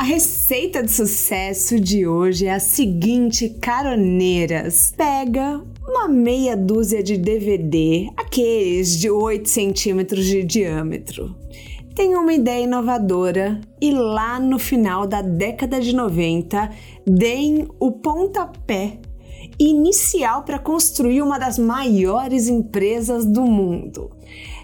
A receita de sucesso de hoje é a seguinte, caroneiras. Pega uma meia dúzia de DVD, aqueles de 8 centímetros de diâmetro. Tem uma ideia inovadora e lá no final da década de 90 deem o pontapé inicial para construir uma das maiores empresas do mundo.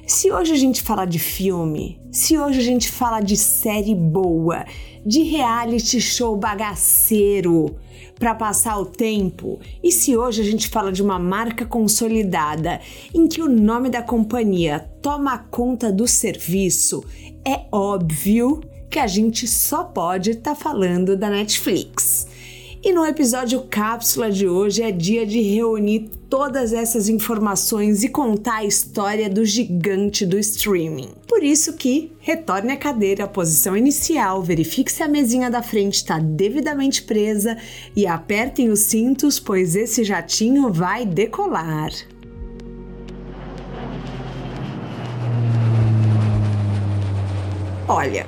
Se hoje a gente fala de filme, se hoje a gente fala de série boa, de reality show bagaceiro para passar o tempo, e se hoje a gente fala de uma marca consolidada em que o nome da companhia toma conta do serviço, é óbvio que a gente só pode estar tá falando da Netflix. E no episódio cápsula de hoje é dia de reunir todas essas informações e contar a história do gigante do streaming. Por isso que retorne a cadeira à posição inicial, verifique se a mesinha da frente está devidamente presa e apertem os cintos, pois esse jatinho vai decolar. Olha,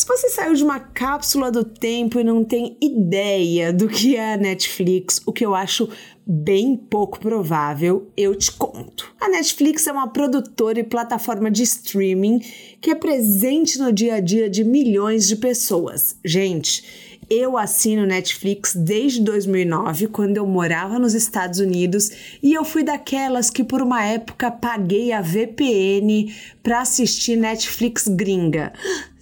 se você saiu de uma cápsula do tempo e não tem ideia do que é a Netflix, o que eu acho bem pouco provável, eu te conto. A Netflix é uma produtora e plataforma de streaming que é presente no dia a dia de milhões de pessoas. Gente, eu assino Netflix desde 2009, quando eu morava nos Estados Unidos, e eu fui daquelas que por uma época paguei a VPN para assistir Netflix gringa.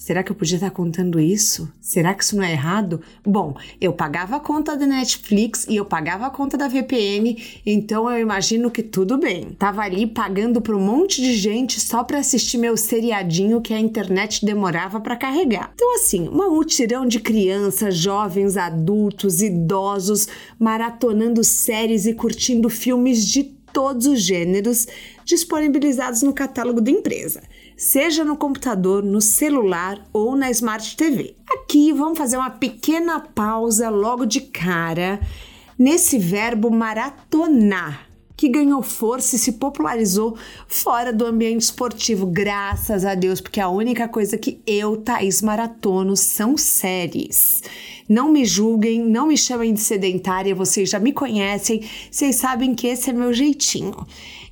Será que eu podia estar contando isso? Será que isso não é errado? Bom, eu pagava a conta da Netflix e eu pagava a conta da VPN, então eu imagino que tudo bem. Tava ali pagando para um monte de gente só para assistir meu seriadinho que a internet demorava para carregar. Então assim, uma multidão de crianças, jovens, adultos, idosos maratonando séries e curtindo filmes de todos os gêneros disponibilizados no catálogo da empresa seja no computador, no celular ou na Smart TV. Aqui vamos fazer uma pequena pausa logo de cara nesse verbo maratonar que ganhou força e se popularizou fora do ambiente esportivo, graças a Deus, porque a única coisa que eu, Thaís Maratono, são séries. Não me julguem, não me chamem de sedentária, vocês já me conhecem, vocês sabem que esse é meu jeitinho.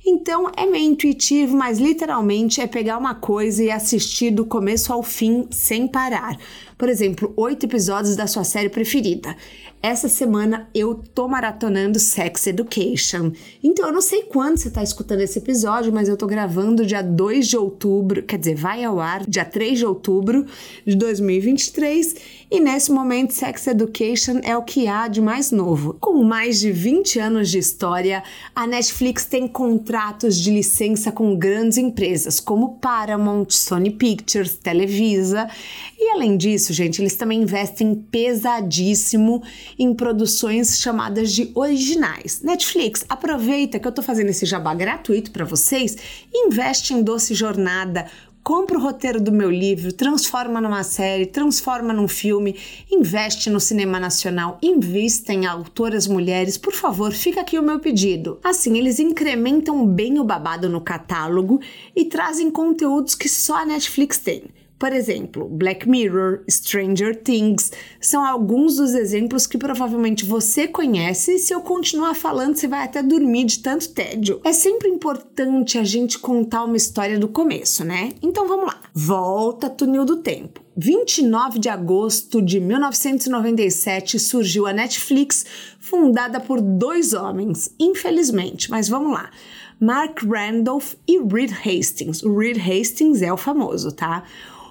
Então é meio intuitivo, mas literalmente é pegar uma coisa e assistir do começo ao fim sem parar. Por exemplo, oito episódios da sua série preferida. Essa semana eu tô maratonando Sex Education. Então eu não sei quando você tá escutando esse episódio, mas eu tô gravando dia 2 de outubro, quer dizer, vai ao ar dia 3 de outubro de 2023. E nesse momento, Sex Education é o que há de mais novo. Com mais de 20 anos de história, a Netflix tem contratos de licença com grandes empresas como Paramount, Sony Pictures, Televisa. E além disso, gente, eles também investem pesadíssimo em produções chamadas de originais. Netflix, aproveita que eu tô fazendo esse jabá gratuito para vocês investe em Doce Jornada, compra o roteiro do meu livro, transforma numa série, transforma num filme, investe no cinema nacional, invista em autoras mulheres, por favor, fica aqui o meu pedido. Assim, eles incrementam bem o babado no catálogo e trazem conteúdos que só a Netflix tem. Por exemplo, Black Mirror, Stranger Things são alguns dos exemplos que provavelmente você conhece e se eu continuar falando você vai até dormir de tanto tédio. É sempre importante a gente contar uma história do começo, né? Então vamos lá. Volta túnel do tempo. 29 de agosto de 1997 surgiu a Netflix, fundada por dois homens, infelizmente, mas vamos lá. Mark Randolph e Reed Hastings. O Reed Hastings é o famoso, tá?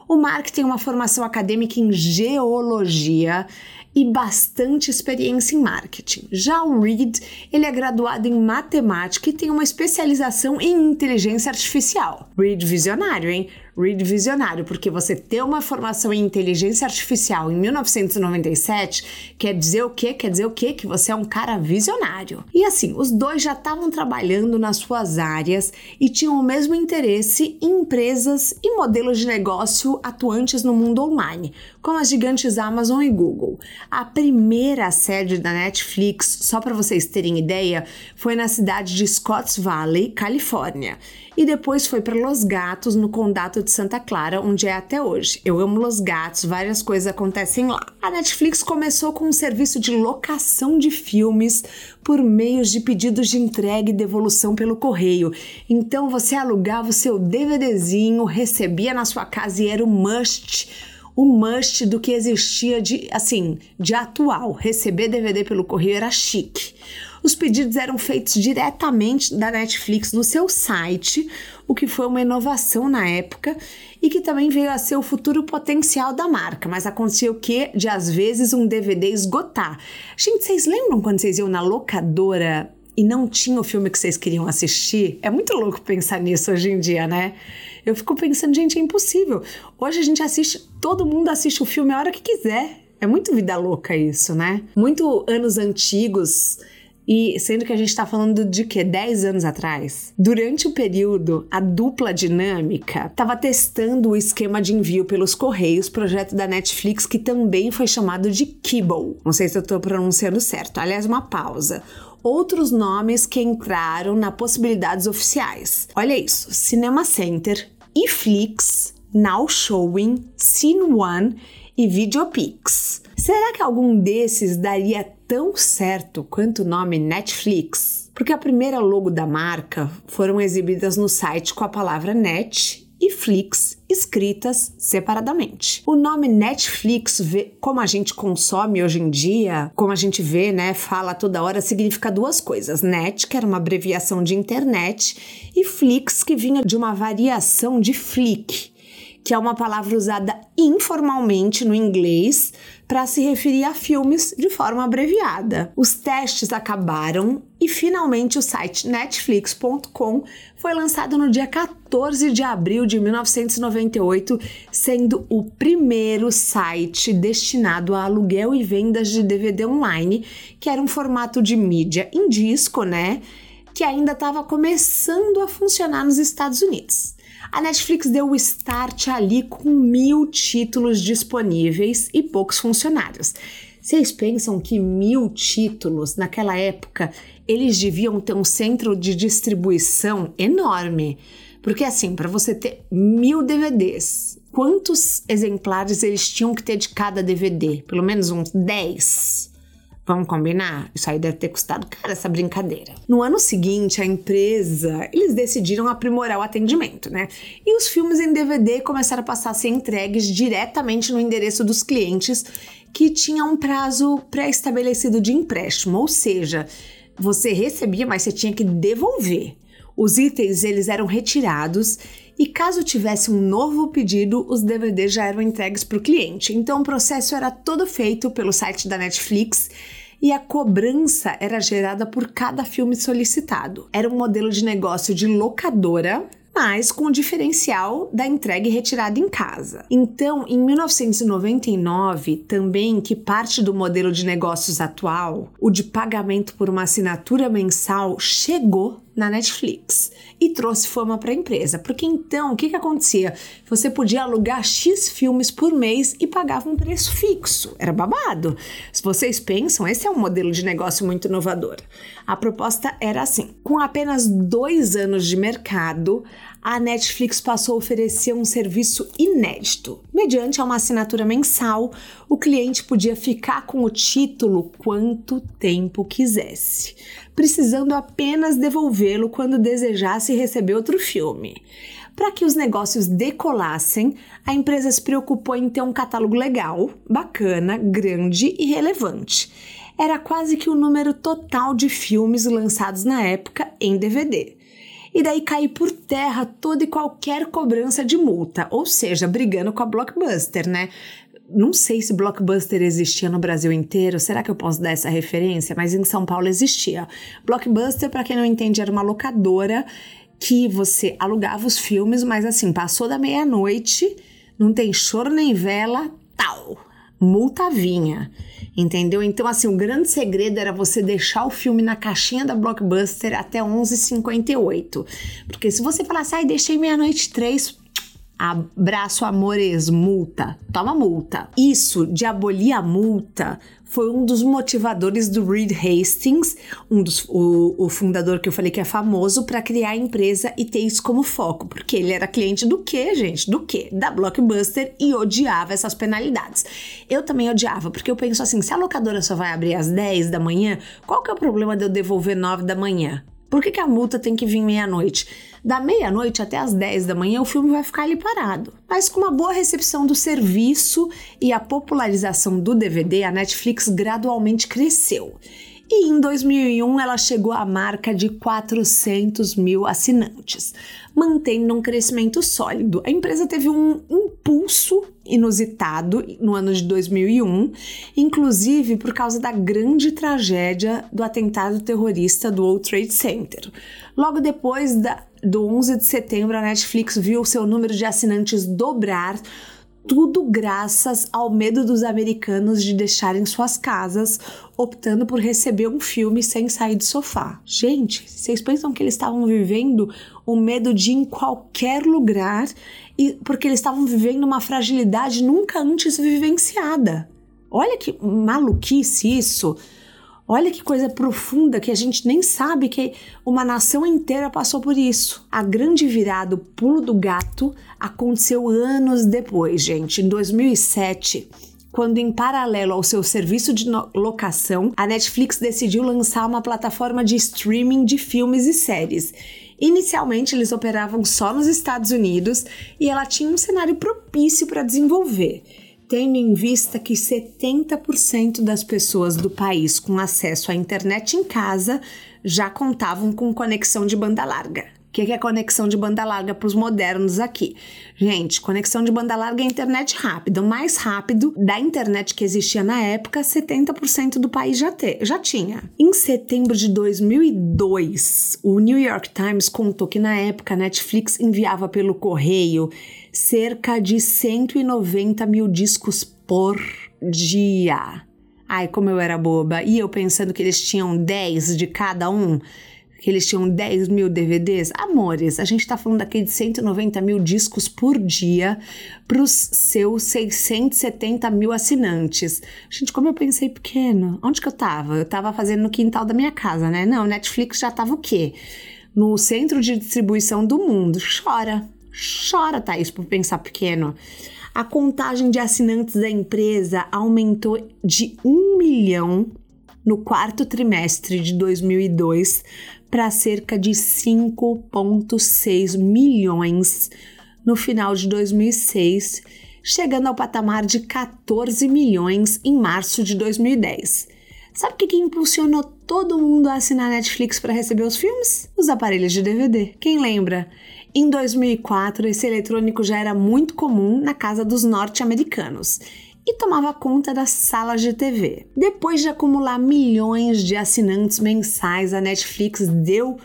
O Mark tem uma formação acadêmica em geologia e bastante experiência em marketing. Já o Reed, ele é graduado em matemática e tem uma especialização em inteligência artificial. Reed visionário, hein? Reed visionário, porque você ter uma formação em inteligência artificial em 1997 quer dizer o quê? Quer dizer o quê? Que você é um cara visionário. E assim, os dois já estavam trabalhando nas suas áreas e tinham o mesmo interesse em empresas e modelos de negócio atuantes no mundo online, como as gigantes Amazon e Google. A primeira sede da Netflix, só para vocês terem ideia, foi na cidade de Scotts Valley, Califórnia. E depois foi para Los Gatos, no condado de Santa Clara, onde é até hoje. Eu amo Los Gatos, várias coisas acontecem lá. A Netflix começou com um serviço de locação de filmes por meios de pedidos de entrega e devolução pelo correio. Então você alugava o seu DVDzinho, recebia na sua casa e era o must o must do que existia de assim, de atual. Receber DVD pelo correio era chique. Os pedidos eram feitos diretamente da Netflix no seu site, o que foi uma inovação na época e que também veio a ser o futuro potencial da marca. Mas acontecia o que? De às vezes um DVD esgotar. Gente, vocês lembram quando vocês iam na locadora e não tinha o filme que vocês queriam assistir? É muito louco pensar nisso hoje em dia, né? Eu fico pensando, gente, é impossível. Hoje a gente assiste, todo mundo assiste o filme a hora que quiser. É muito vida louca isso, né? Muito anos antigos e sendo que a gente está falando de que 10 anos atrás, durante o período, a dupla dinâmica estava testando o esquema de envio pelos correios, projeto da Netflix que também foi chamado de Kibble. Não sei se eu estou pronunciando certo. Aliás, uma pausa outros nomes que entraram na possibilidades oficiais. Olha isso: Cinema Center, iFlix, Now Showing, Scene One e Videopix. Será que algum desses daria tão certo quanto o nome Netflix? Porque a primeira logo da marca foram exibidas no site com a palavra net e Flix escritas separadamente. O nome Netflix, como a gente consome hoje em dia, como a gente vê, né, fala toda hora, significa duas coisas. Net, que era uma abreviação de internet, e Flix, que vinha de uma variação de flick, que é uma palavra usada informalmente no inglês para se referir a filmes de forma abreviada. Os testes acabaram e finalmente o site netflix.com foi lançado no dia 14 de abril de 1998, sendo o primeiro site destinado a aluguel e vendas de DVD online, que era um formato de mídia em disco, né? Que ainda estava começando a funcionar nos Estados Unidos. A Netflix deu o start ali com mil títulos disponíveis e poucos funcionários. Vocês pensam que mil títulos naquela época eles deviam ter um centro de distribuição enorme? Porque assim, para você ter mil DVDs, quantos exemplares eles tinham que ter de cada DVD? Pelo menos uns 10. Vamos combinar? Isso aí deve ter custado caro essa brincadeira. No ano seguinte, a empresa, eles decidiram aprimorar o atendimento, né? E os filmes em DVD começaram a passar a ser entregues diretamente no endereço dos clientes, que tinha um prazo pré-estabelecido de empréstimo, ou seja, você recebia, mas você tinha que devolver. Os itens eles eram retirados e caso tivesse um novo pedido, os DVDs já eram entregues para o cliente. Então o processo era todo feito pelo site da Netflix e a cobrança era gerada por cada filme solicitado. Era um modelo de negócio de locadora mas com o diferencial da entrega e retirada em casa. Então, em 1999, também que parte do modelo de negócios atual, o de pagamento por uma assinatura mensal chegou na Netflix e trouxe fama para a empresa. Porque então, o que, que acontecia? Você podia alugar X filmes por mês e pagava um preço fixo. Era babado. Se vocês pensam, esse é um modelo de negócio muito inovador. A proposta era assim: com apenas dois anos de mercado, a Netflix passou a oferecer um serviço inédito. Mediante uma assinatura mensal, o cliente podia ficar com o título quanto tempo quisesse, precisando apenas devolvê-lo quando desejasse receber outro filme. Para que os negócios decolassem, a empresa se preocupou em ter um catálogo legal, bacana, grande e relevante. Era quase que o número total de filmes lançados na época em DVD e daí cair por terra toda e qualquer cobrança de multa, ou seja, brigando com a Blockbuster, né? Não sei se Blockbuster existia no Brasil inteiro, será que eu posso dar essa referência? Mas em São Paulo existia. Blockbuster, para quem não entende, era uma locadora que você alugava os filmes, mas assim, passou da meia-noite, não tem choro nem vela, tal. Multa vinha. Entendeu? Então, assim, o grande segredo era você deixar o filme na caixinha da Blockbuster até 11h58. Porque se você falasse, ai, deixei meia-noite três, Abraço, amores, multa. Toma multa. Isso de abolir a multa foi um dos motivadores do Reed Hastings, um dos, o, o fundador que eu falei que é famoso, para criar a empresa e ter isso como foco. Porque ele era cliente do quê, gente? Do quê? Da Blockbuster e odiava essas penalidades. Eu também odiava, porque eu penso assim: se a locadora só vai abrir às 10 da manhã, qual que é o problema de eu devolver 9 da manhã? Por que, que a multa tem que vir meia-noite? Da meia-noite até as 10 da manhã o filme vai ficar ali parado. Mas com uma boa recepção do serviço e a popularização do DVD, a Netflix gradualmente cresceu. E em 2001 ela chegou à marca de 400 mil assinantes, mantendo um crescimento sólido. A empresa teve um impulso inusitado no ano de 2001, inclusive por causa da grande tragédia do atentado terrorista do World Trade Center. Logo depois da, do 11 de setembro, a Netflix viu seu número de assinantes dobrar tudo graças ao medo dos americanos de deixarem suas casas, optando por receber um filme sem sair do sofá. Gente, vocês pensam que eles estavam vivendo o medo de ir em qualquer lugar e porque eles estavam vivendo uma fragilidade nunca antes vivenciada. Olha que maluquice isso. Olha que coisa profunda que a gente nem sabe que uma nação inteira passou por isso. A grande virada, o pulo do gato, aconteceu anos depois, gente. Em 2007, quando, em paralelo ao seu serviço de locação, a Netflix decidiu lançar uma plataforma de streaming de filmes e séries. Inicialmente, eles operavam só nos Estados Unidos e ela tinha um cenário propício para desenvolver tendo em vista que 70% das pessoas do país com acesso à internet em casa já contavam com conexão de banda larga. O que é conexão de banda larga para os modernos aqui? Gente, conexão de banda larga é internet rápida. O mais rápido da internet que existia na época, 70% do país já, te, já tinha. Em setembro de 2002, o New York Times contou que na época a Netflix enviava pelo correio cerca de 190 mil discos por dia. Ai, como eu era boba. E eu pensando que eles tinham 10 de cada um que eles tinham 10 mil DVDs. Amores, a gente tá falando aqui de 190 mil discos por dia para os seus 670 mil assinantes. Gente, como eu pensei pequeno. Onde que eu tava? Eu tava fazendo no quintal da minha casa, né? Não, Netflix já tava o quê? No centro de distribuição do mundo. Chora. Chora, Thaís, por pensar pequeno. A contagem de assinantes da empresa aumentou de 1 milhão no quarto trimestre de 2002 para cerca de 5,6 milhões no final de 2006, chegando ao patamar de 14 milhões em março de 2010. Sabe o que, que impulsionou todo mundo a assinar Netflix para receber os filmes? Os aparelhos de DVD. Quem lembra? Em 2004, esse eletrônico já era muito comum na casa dos norte-americanos e tomava conta das salas de TV. Depois de acumular milhões de assinantes mensais, a Netflix deu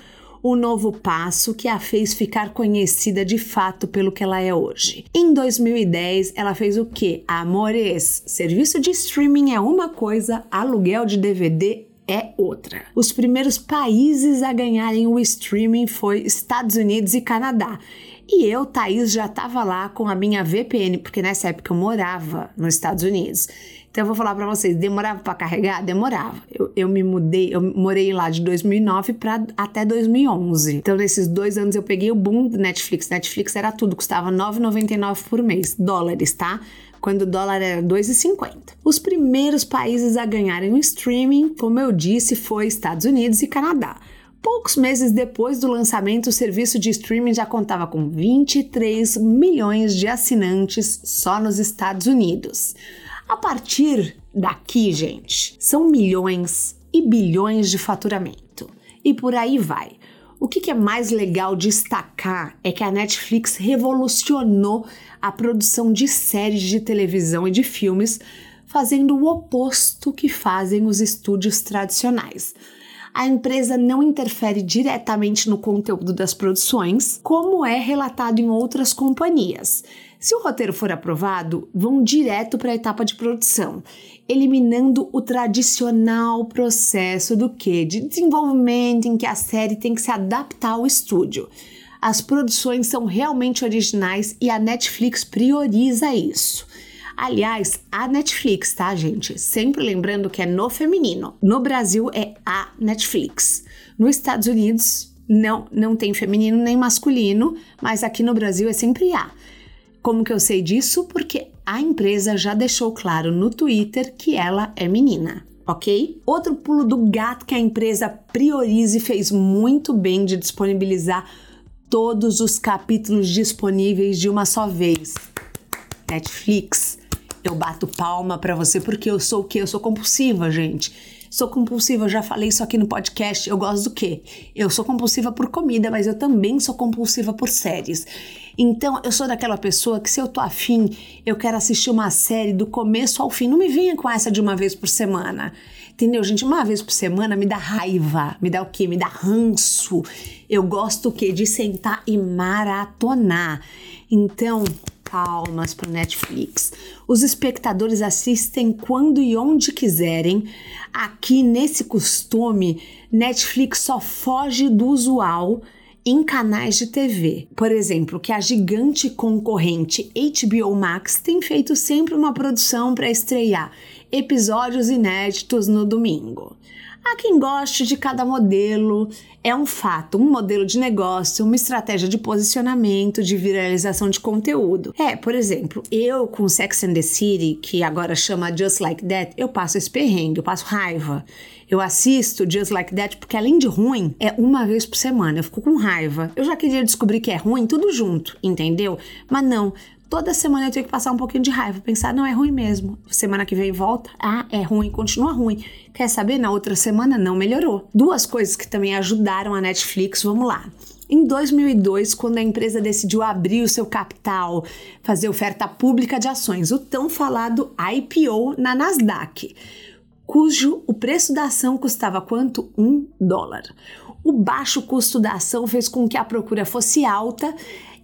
o novo passo que a fez ficar conhecida de fato pelo que ela é hoje. Em 2010, ela fez o que? Amores, serviço de streaming é uma coisa, aluguel de DVD é outra. Os primeiros países a ganharem o streaming foi Estados Unidos e Canadá. E eu, Thaís, já estava lá com a minha VPN, porque nessa época eu morava nos Estados Unidos. Então eu vou falar para vocês, demorava para carregar? Demorava. Eu, eu me mudei, eu morei lá de 2009 para até 2011. Então nesses dois anos eu peguei o boom do Netflix. Netflix era tudo, custava 9,99 por mês, dólares, tá? Quando o dólar era 2,50. Os primeiros países a ganharem o streaming, como eu disse, foi Estados Unidos e Canadá. Poucos meses depois do lançamento, o serviço de streaming já contava com 23 milhões de assinantes só nos Estados Unidos. A partir daqui, gente, são milhões e bilhões de faturamento. E por aí vai. O que, é mais legal destacar é que a Netflix revolucionou a produção de séries de televisão e de filmes, fazendo o oposto que fazem os estúdios tradicionais a empresa não interfere diretamente no conteúdo das produções, como é relatado em outras companhias. Se o roteiro for aprovado, vão direto para a etapa de produção, eliminando o tradicional processo do que de desenvolvimento em que a série tem que se adaptar ao estúdio. as produções são realmente originais e a Netflix prioriza isso. Aliás, a Netflix, tá, gente? Sempre lembrando que é no feminino. No Brasil é a Netflix. Nos Estados Unidos não, não tem feminino nem masculino, mas aqui no Brasil é sempre a. Como que eu sei disso? Porque a empresa já deixou claro no Twitter que ela é menina ok? Outro pulo do gato que a empresa prioriza e fez muito bem de disponibilizar todos os capítulos disponíveis de uma só vez. Netflix, eu bato palma para você porque eu sou o quê? Eu sou compulsiva, gente. Sou compulsiva, já falei isso aqui no podcast. Eu gosto do quê? Eu sou compulsiva por comida, mas eu também sou compulsiva por séries. Então, eu sou daquela pessoa que se eu tô afim, eu quero assistir uma série do começo ao fim. Não me venha com essa de uma vez por semana. Entendeu, gente? Uma vez por semana me dá raiva, me dá o quê? Me dá ranço. Eu gosto o quê? De sentar e maratonar. Então, palmas para Netflix. Os espectadores assistem quando e onde quiserem. Aqui nesse costume, Netflix só foge do usual em canais de TV. Por exemplo, que a gigante concorrente HBO Max tem feito sempre uma produção para estrear episódios inéditos no domingo. Há quem goste de cada modelo, é um fato, um modelo de negócio, uma estratégia de posicionamento, de viralização de conteúdo. É, por exemplo, eu com Sex and the City, que agora chama Just Like That, eu passo esse perrengue, eu passo raiva. Eu assisto Just Like That porque além de ruim, é uma vez por semana. Eu fico com raiva. Eu já queria descobrir que é ruim tudo junto, entendeu? Mas não, toda semana eu tenho que passar um pouquinho de raiva, pensar, não, é ruim mesmo. Semana que vem volta, ah, é ruim, continua ruim. Quer saber? Na outra semana não melhorou. Duas coisas que também ajudaram a Netflix, vamos lá. Em 2002, quando a empresa decidiu abrir o seu capital, fazer oferta pública de ações, o tão falado IPO na Nasdaq, cujo o preço da ação custava quanto? Um dólar. O baixo custo da ação fez com que a procura fosse alta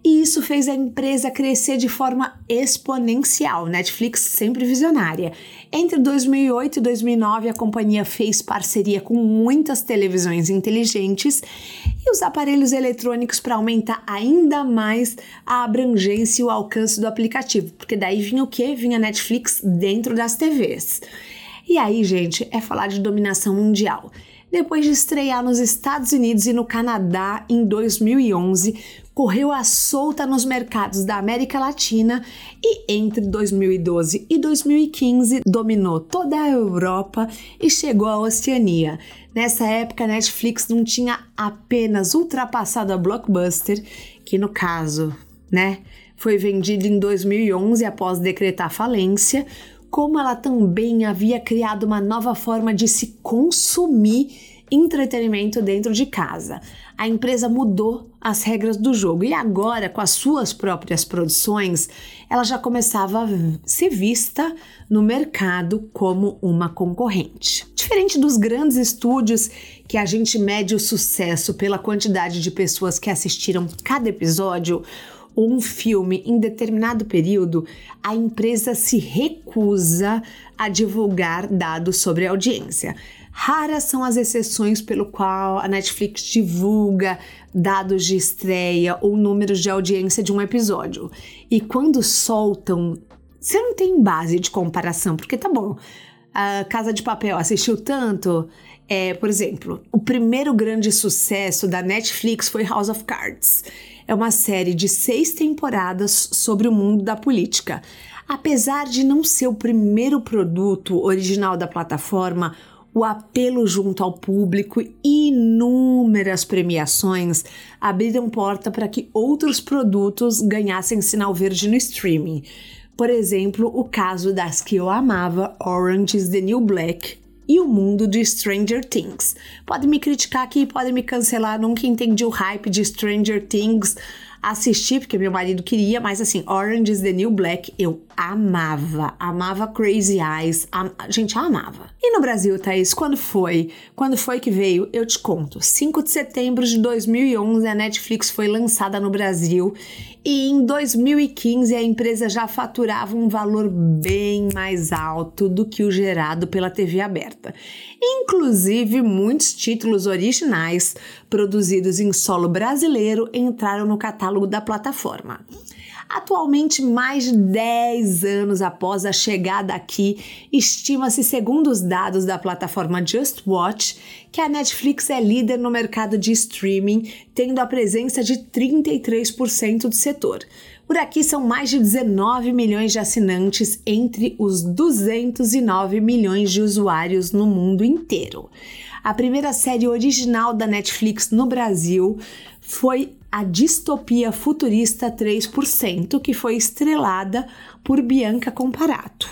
e isso fez a empresa crescer de forma exponencial. Netflix sempre visionária. Entre 2008 e 2009, a companhia fez parceria com muitas televisões inteligentes e os aparelhos eletrônicos para aumentar ainda mais a abrangência e o alcance do aplicativo, porque daí vinha o que? Vinha Netflix dentro das TVs. E aí, gente, é falar de dominação mundial depois de estrear nos Estados Unidos e no Canadá em 2011, correu à solta nos mercados da América Latina e entre 2012 e 2015 dominou toda a Europa e chegou à Oceania. Nessa época, a Netflix não tinha apenas ultrapassado a Blockbuster, que no caso, né, foi vendida em 2011 após decretar falência, como ela também havia criado uma nova forma de se consumir entretenimento dentro de casa. A empresa mudou as regras do jogo e agora, com as suas próprias produções, ela já começava a ser vista no mercado como uma concorrente. Diferente dos grandes estúdios que a gente mede o sucesso pela quantidade de pessoas que assistiram cada episódio, ou um filme em determinado período, a empresa se recusa a divulgar dados sobre a audiência. Raras são as exceções pelo qual a Netflix divulga dados de estreia ou números de audiência de um episódio. E quando soltam, você não tem base de comparação, porque tá bom, a Casa de Papel assistiu tanto. É, por exemplo, o primeiro grande sucesso da Netflix foi House of Cards é uma série de seis temporadas sobre o mundo da política. Apesar de não ser o primeiro produto original da plataforma, o apelo junto ao público e inúmeras premiações abriram porta para que outros produtos ganhassem sinal verde no streaming. Por exemplo, o caso das que eu amava, Orange is the New Black, e o mundo de Stranger Things. Pode me criticar aqui, pode me cancelar, nunca entendi o hype de Stranger Things. Assisti porque meu marido queria, mas assim, Orange is the New Black eu amava, amava Crazy Eyes, am... gente, amava. E no Brasil, Thaís, quando foi? Quando foi que veio? Eu te conto. 5 de setembro de 2011 a Netflix foi lançada no Brasil e em 2015 a empresa já faturava um valor bem mais alto do que o gerado pela TV aberta. Inclusive, muitos títulos originais produzidos em solo brasileiro entraram no catálogo da plataforma. Atualmente, mais de 10 anos após a chegada aqui, estima-se, segundo os dados da plataforma Just Watch, que a Netflix é líder no mercado de streaming, tendo a presença de 33% do setor. Por aqui são mais de 19 milhões de assinantes entre os 209 milhões de usuários no mundo inteiro. A primeira série original da Netflix no Brasil foi a distopia futurista 3%, que foi estrelada por Bianca Comparato.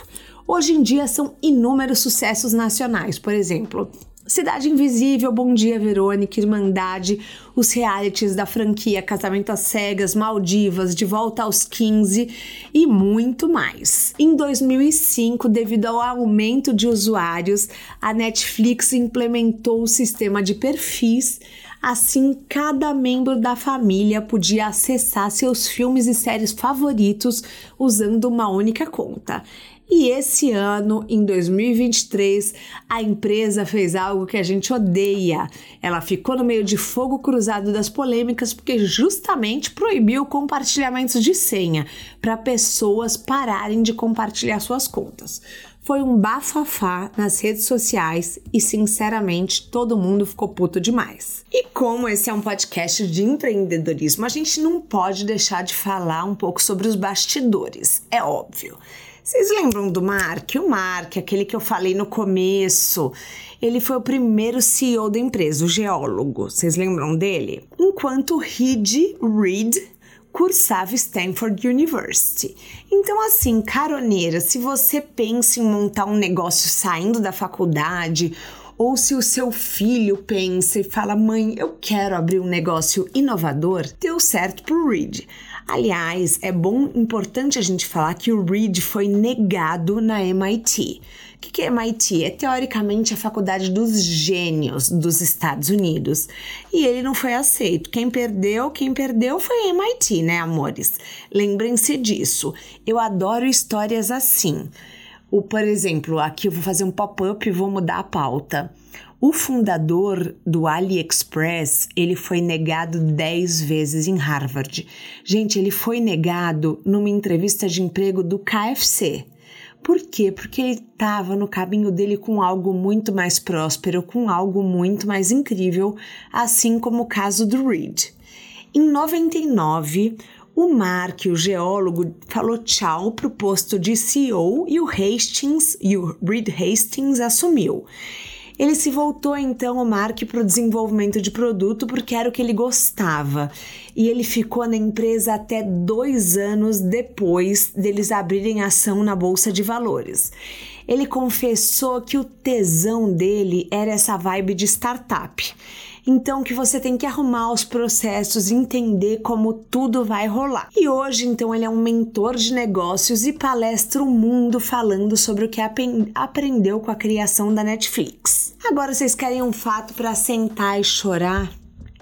Hoje em dia são inúmeros sucessos nacionais, por exemplo, Cidade Invisível, Bom Dia Verônica, Irmandade, os realities da franquia Casamento às Cegas, Maldivas, De Volta aos 15 e muito mais. Em 2005, devido ao aumento de usuários, a Netflix implementou o sistema de perfis Assim, cada membro da família podia acessar seus filmes e séries favoritos usando uma única conta. E esse ano, em 2023, a empresa fez algo que a gente odeia. Ela ficou no meio de fogo cruzado das polêmicas porque justamente proibiu compartilhamentos de senha para pessoas pararem de compartilhar suas contas. Foi um bafafá nas redes sociais e, sinceramente, todo mundo ficou puto demais. E como esse é um podcast de empreendedorismo, a gente não pode deixar de falar um pouco sobre os bastidores, é óbvio. Vocês lembram do Mark? O Mark, aquele que eu falei no começo, ele foi o primeiro CEO da empresa, o geólogo. Vocês lembram dele? Enquanto Reed Reed cursava Stanford University. Então, assim, caroneira, se você pensa em montar um negócio saindo da faculdade ou se o seu filho pensa e fala: mãe, eu quero abrir um negócio inovador, deu certo pro Reed. Aliás, é bom, importante a gente falar que o Reed foi negado na MIT. O que, é MIT? É teoricamente a faculdade dos gênios dos Estados Unidos. E ele não foi aceito. Quem perdeu, quem perdeu foi MIT, né, amores? Lembrem-se disso. Eu adoro histórias assim. O, por exemplo, aqui eu vou fazer um pop-up e vou mudar a pauta. O fundador do AliExpress, ele foi negado 10 vezes em Harvard. Gente, ele foi negado numa entrevista de emprego do KFC. Por quê? Porque ele estava no caminho dele com algo muito mais próspero, com algo muito mais incrível, assim como o caso do Reed. Em 99, o Mark, o geólogo, falou tchau para o posto de CEO e o Hastings, e o Reed Hastings assumiu. Ele se voltou então, o Mark, para o desenvolvimento de produto porque era o que ele gostava. E ele ficou na empresa até dois anos depois deles abrirem ação na Bolsa de Valores. Ele confessou que o tesão dele era essa vibe de startup. Então que você tem que arrumar os processos, entender como tudo vai rolar. E hoje, então, ele é um mentor de negócios e palestra o mundo falando sobre o que aprendeu com a criação da Netflix. Agora vocês querem um fato para sentar e chorar?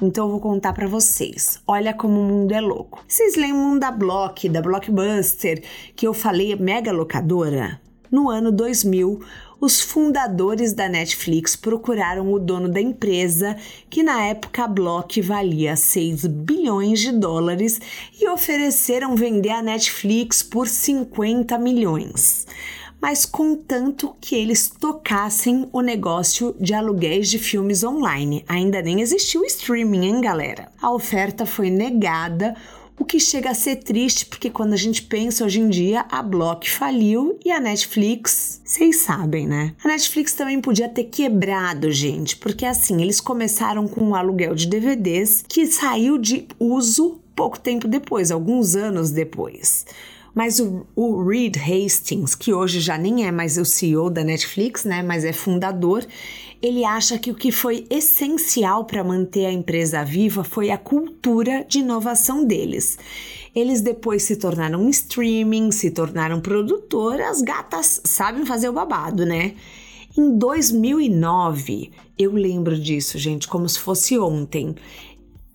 Então eu vou contar para vocês. Olha como o mundo é louco. Vocês lembram da Block, da Blockbuster, que eu falei mega locadora? No ano 2000, os fundadores da Netflix procuraram o dono da empresa, que na época a Block valia 6 bilhões de dólares, e ofereceram vender a Netflix por 50 milhões mas contanto que eles tocassem o negócio de aluguéis de filmes online. Ainda nem existiu streaming, hein, galera? A oferta foi negada, o que chega a ser triste porque quando a gente pensa hoje em dia, a Block faliu e a Netflix, vocês sabem, né? A Netflix também podia ter quebrado, gente, porque assim, eles começaram com um aluguel de DVDs que saiu de uso pouco tempo depois, alguns anos depois. Mas o, o Reed Hastings, que hoje já nem é mais o CEO da Netflix, né, mas é fundador, ele acha que o que foi essencial para manter a empresa viva foi a cultura de inovação deles. Eles depois se tornaram streaming, se tornaram produtor, as gatas sabem fazer o babado, né? Em 2009, eu lembro disso, gente, como se fosse ontem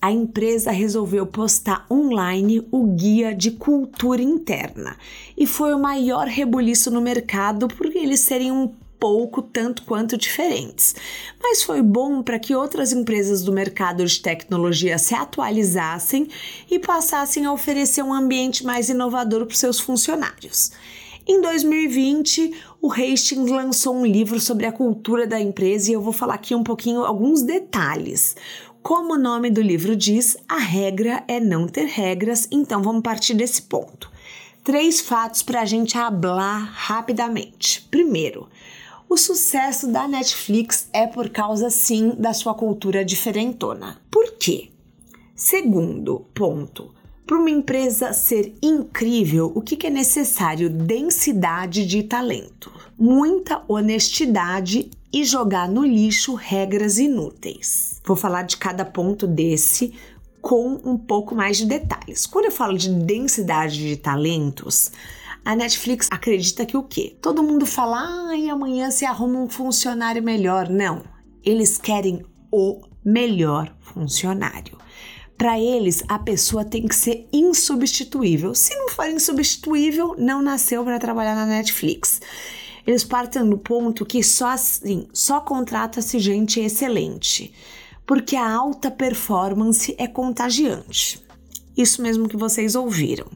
a empresa resolveu postar online o guia de cultura interna. E foi o maior rebuliço no mercado por eles serem um pouco tanto quanto diferentes. Mas foi bom para que outras empresas do mercado de tecnologia se atualizassem e passassem a oferecer um ambiente mais inovador para seus funcionários. Em 2020, o Hastings lançou um livro sobre a cultura da empresa e eu vou falar aqui um pouquinho alguns detalhes. Como o nome do livro diz, a regra é não ter regras, então vamos partir desse ponto. Três fatos para a gente hablar rapidamente. Primeiro, o sucesso da Netflix é por causa sim da sua cultura diferentona. Por quê? Segundo ponto, para uma empresa ser incrível, o que, é necessário? Densidade de talento, muita honestidade e jogar no lixo regras inúteis. Vou falar de cada ponto desse com um pouco mais de detalhes. Quando eu falo de densidade de talentos, a Netflix acredita que o quê? Todo mundo fala, ah, e amanhã se arruma um funcionário melhor. Não, eles querem o melhor funcionário. Para eles, a pessoa tem que ser insubstituível. Se não for insubstituível, não nasceu para trabalhar na Netflix. Eles partem do ponto que só assim, só contrata-se gente excelente, porque a alta performance é contagiante. Isso mesmo que vocês ouviram.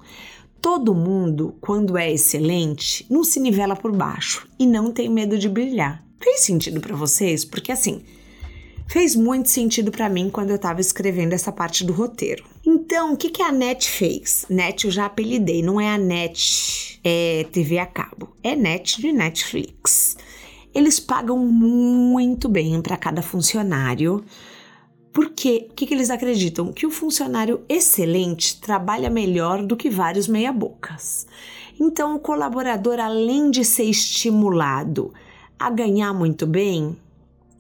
Todo mundo, quando é excelente, não se nivela por baixo e não tem medo de brilhar. Fez sentido para vocês? Porque assim, fez muito sentido para mim quando eu estava escrevendo essa parte do roteiro. Então, o que, que a NET fez? NET eu já apelidei, não é a NET é TV a cabo, é net de Netflix. Eles pagam muito bem para cada funcionário, porque o que, que eles acreditam? Que o funcionário excelente trabalha melhor do que vários meia-bocas. Então, o colaborador, além de ser estimulado a ganhar muito bem,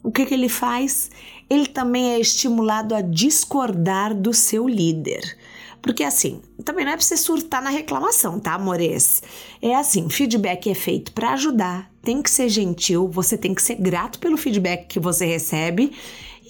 o que, que ele faz? Ele também é estimulado a discordar do seu líder. Porque assim, também não é pra você surtar na reclamação, tá, amores? É assim, feedback é feito para ajudar, tem que ser gentil, você tem que ser grato pelo feedback que você recebe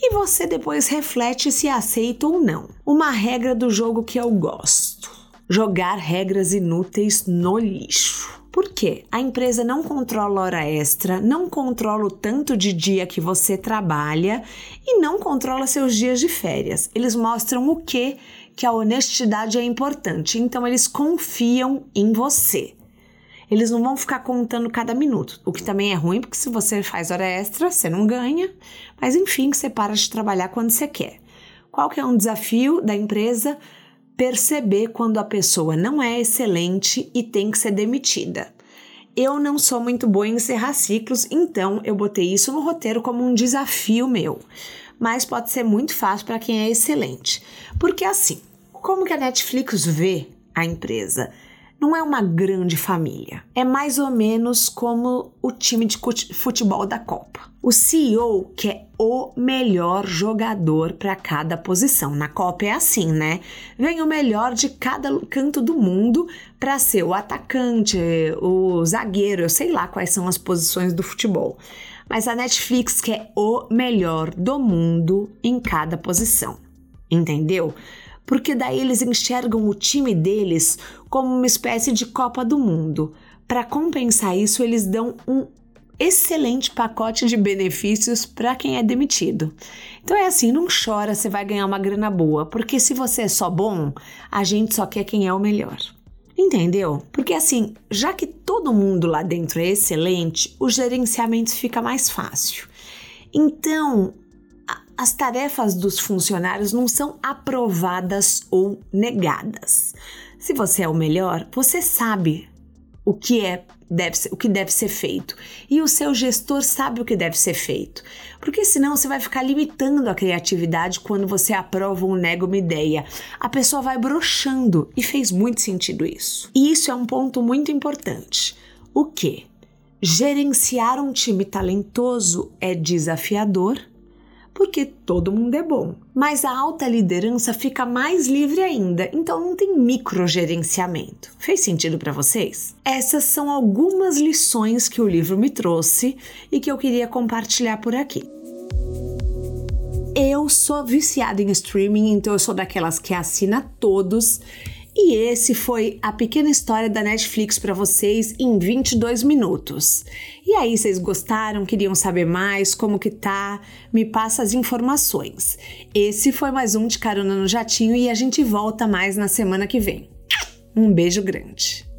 e você depois reflete se aceita ou não. Uma regra do jogo que eu gosto: jogar regras inúteis no lixo. Por quê? A empresa não controla hora extra, não controla o tanto de dia que você trabalha e não controla seus dias de férias. Eles mostram o que que a honestidade é importante, então eles confiam em você. Eles não vão ficar contando cada minuto, o que também é ruim, porque se você faz hora extra, você não ganha, mas enfim, você para de trabalhar quando você quer. Qual que é um desafio da empresa? Perceber quando a pessoa não é excelente e tem que ser demitida. Eu não sou muito boa em encerrar ciclos, então eu botei isso no roteiro como um desafio meu mas pode ser muito fácil para quem é excelente. Porque assim, como que a Netflix vê a empresa? Não é uma grande família. É mais ou menos como o time de futebol da Copa. O CEO quer o melhor jogador para cada posição. Na Copa é assim, né? Vem o melhor de cada canto do mundo para ser o atacante, o zagueiro, eu sei lá quais são as posições do futebol mas a Netflix quer o melhor do mundo em cada posição. Entendeu? Porque daí eles enxergam o time deles como uma espécie de Copa do Mundo. Para compensar isso, eles dão um excelente pacote de benefícios para quem é demitido. Então é assim, não chora, você vai ganhar uma grana boa, porque se você é só bom, a gente só quer quem é o melhor. Entendeu? Porque assim, já que todo mundo lá dentro é excelente, o gerenciamento fica mais fácil. Então, as tarefas dos funcionários não são aprovadas ou negadas. Se você é o melhor, você sabe o que é deve ser, o que deve ser feito e o seu gestor sabe o que deve ser feito. Porque senão você vai ficar limitando a criatividade quando você aprova ou nega uma ideia. A pessoa vai brochando e fez muito sentido isso. E isso é um ponto muito importante. O que? Gerenciar um time talentoso é desafiador porque todo mundo é bom. Mas a alta liderança fica mais livre ainda, então não tem microgerenciamento. Fez sentido para vocês? Essas são algumas lições que o livro me trouxe e que eu queria compartilhar por aqui. Eu sou viciada em streaming, então eu sou daquelas que assina todos e esse foi a pequena história da Netflix para vocês em 22 minutos. E aí, vocês gostaram? Queriam saber mais? Como que tá? Me passa as informações. Esse foi mais um de Carona no Jatinho e a gente volta mais na semana que vem. Um beijo grande.